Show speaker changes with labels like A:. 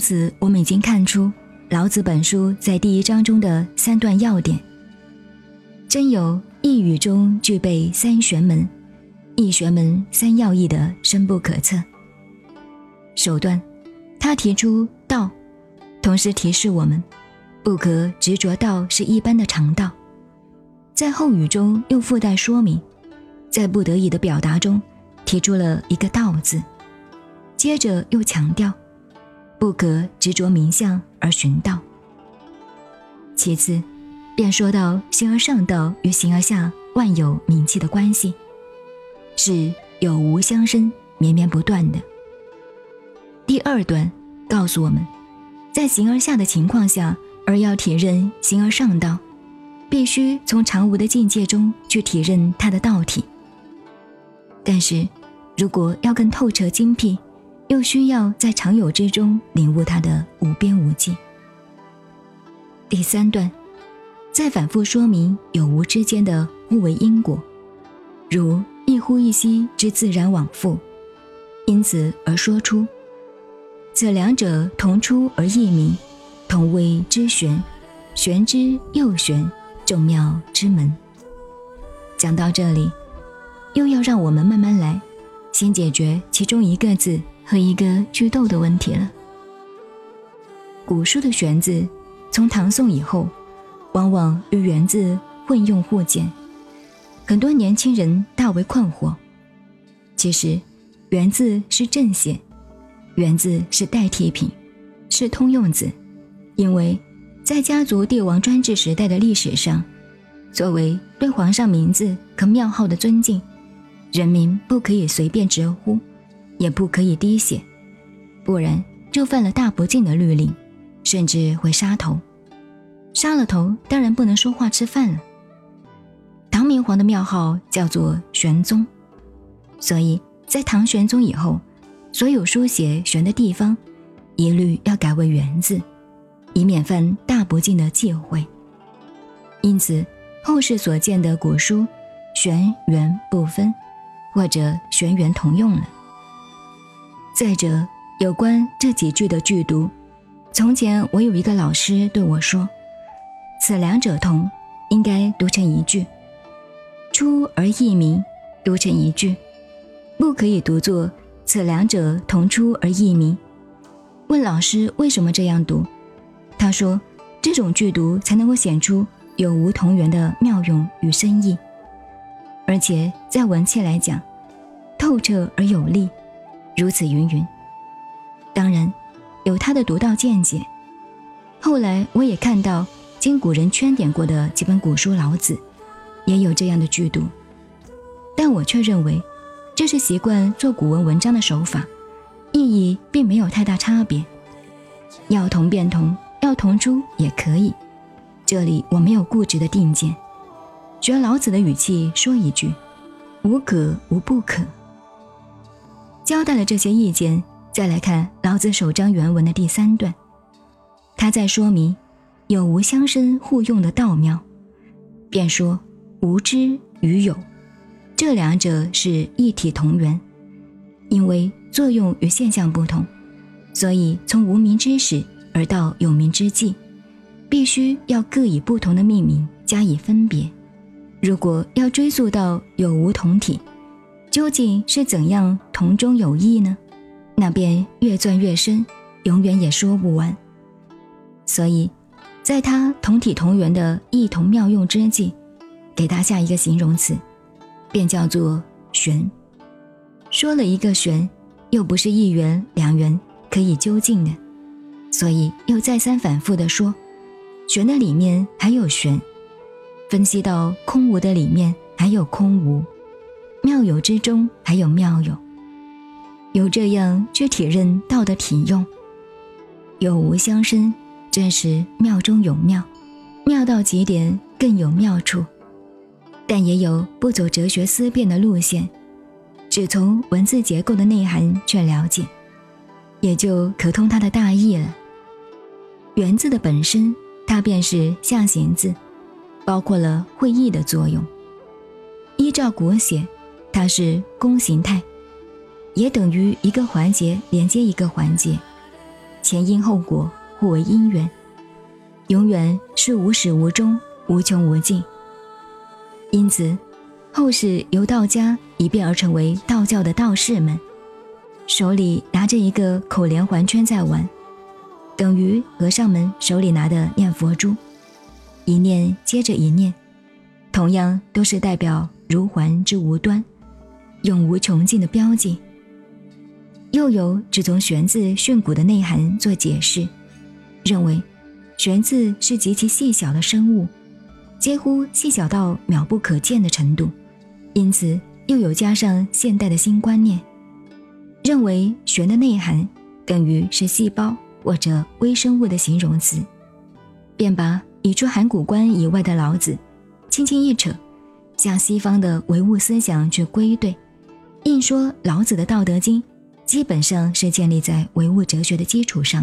A: 此，我们已经看出老子本书在第一章中的三段要点，真有一语中具备三玄门，一玄门三要义的深不可测。手段，他提出道，同时提示我们，不可执着道是一般的常道。在后语中又附带说明，在不得已的表达中提出了一个道字，接着又强调，不可执着名相而寻道。其次，便说到形而上道与形而下万有名气的关系，是有无相生、绵绵不断的。第二段告诉我们，在形而下的情况下，而要体认形而上道。必须从常无的境界中去体认它的道体。但是，如果要更透彻精辟，又需要在常有之中领悟它的无边无际。第三段，再反复说明有无之间的互为因果，如一呼一吸之自然往复，因此而说出，此两者同出而异名，同谓之玄，玄之又玄。众妙之门。讲到这里，又要让我们慢慢来，先解决其中一个字和一个句逗的问题了。古书的“玄”字，从唐宋以后，往往与“元”字混用互见，很多年轻人大为困惑。其实，“元”字是正写，“元”字是代替品，是通用字，因为。在家族帝王专制时代的历史上，作为对皇上名字和庙号的尊敬，人民不可以随便直呼，也不可以滴血，不然就犯了大不敬的律令，甚至会杀头。杀了头，当然不能说话吃饭了。唐明皇的庙号叫做玄宗，所以在唐玄宗以后，所有书写“玄”的地方，一律要改为“元”字。以免犯大不敬的忌讳，因此后世所见的古书，玄元不分，或者玄元同用了。再者，有关这几句的句读，从前我有一个老师对我说：“此两者同，应该读成一句；出而异名，读成一句，不可以读作此两者同出而异名。”问老师为什么这样读？他说：“这种剧读才能够显出有无同源的妙用与深意，而且在文气来讲，透彻而有力。如此云云。当然，有他的独到见解。后来我也看到经古人圈点过的几本古书《老子》，也有这样的剧读，但我却认为，这是习惯做古文文章的手法，意义并没有太大差别。要同便同。”要同出也可以，这里我没有固执的定见，学老子的语气说一句：“无可无不可。”交代了这些意见，再来看老子首章原文的第三段，他在说明有无相生互用的道妙，便说无知与有这两者是一体同源，因为作用与现象不同，所以从无名之始。而到有名之际，必须要各以不同的命名加以分别。如果要追溯到有无同体，究竟是怎样同中有异呢？那便越钻越深，永远也说不完。所以，在他同体同源的异同妙用之际，给他下一个形容词，便叫做玄。说了一个玄，又不是一元两元可以究竟的。所以又再三反复地说，玄的里面还有玄，分析到空无的里面还有空无，妙有之中还有妙有，有这样去体认道的体用，有无相生，真是妙中有妙，妙到极点更有妙处，但也有不走哲学思辨的路线，只从文字结构的内涵去了解，也就可通它的大意了。圆字的本身，它便是象形字，包括了会意的作用。依照国写，它是弓形态，也等于一个环节连接一个环节。前因后果互为因缘，永远是无始无终、无穷无尽。因此，后世由道家一变而成为道教的道士们，手里拿着一个口连环圈在玩，等于和尚们手里拿的念佛珠，一念接着一念，同样都是代表如环之无端、永无穷尽的标记。又有只从“玄”字训诂的内涵做解释，认为“玄”字是极其细小的生物。几乎细小到渺不可见的程度，因此又有加上现代的新观念，认为“玄”的内涵等于是细胞或者微生物的形容词，便把已出函谷关以外的老子，轻轻一扯，向西方的唯物思想去归队，硬说老子的《道德经》基本上是建立在唯物哲学的基础上。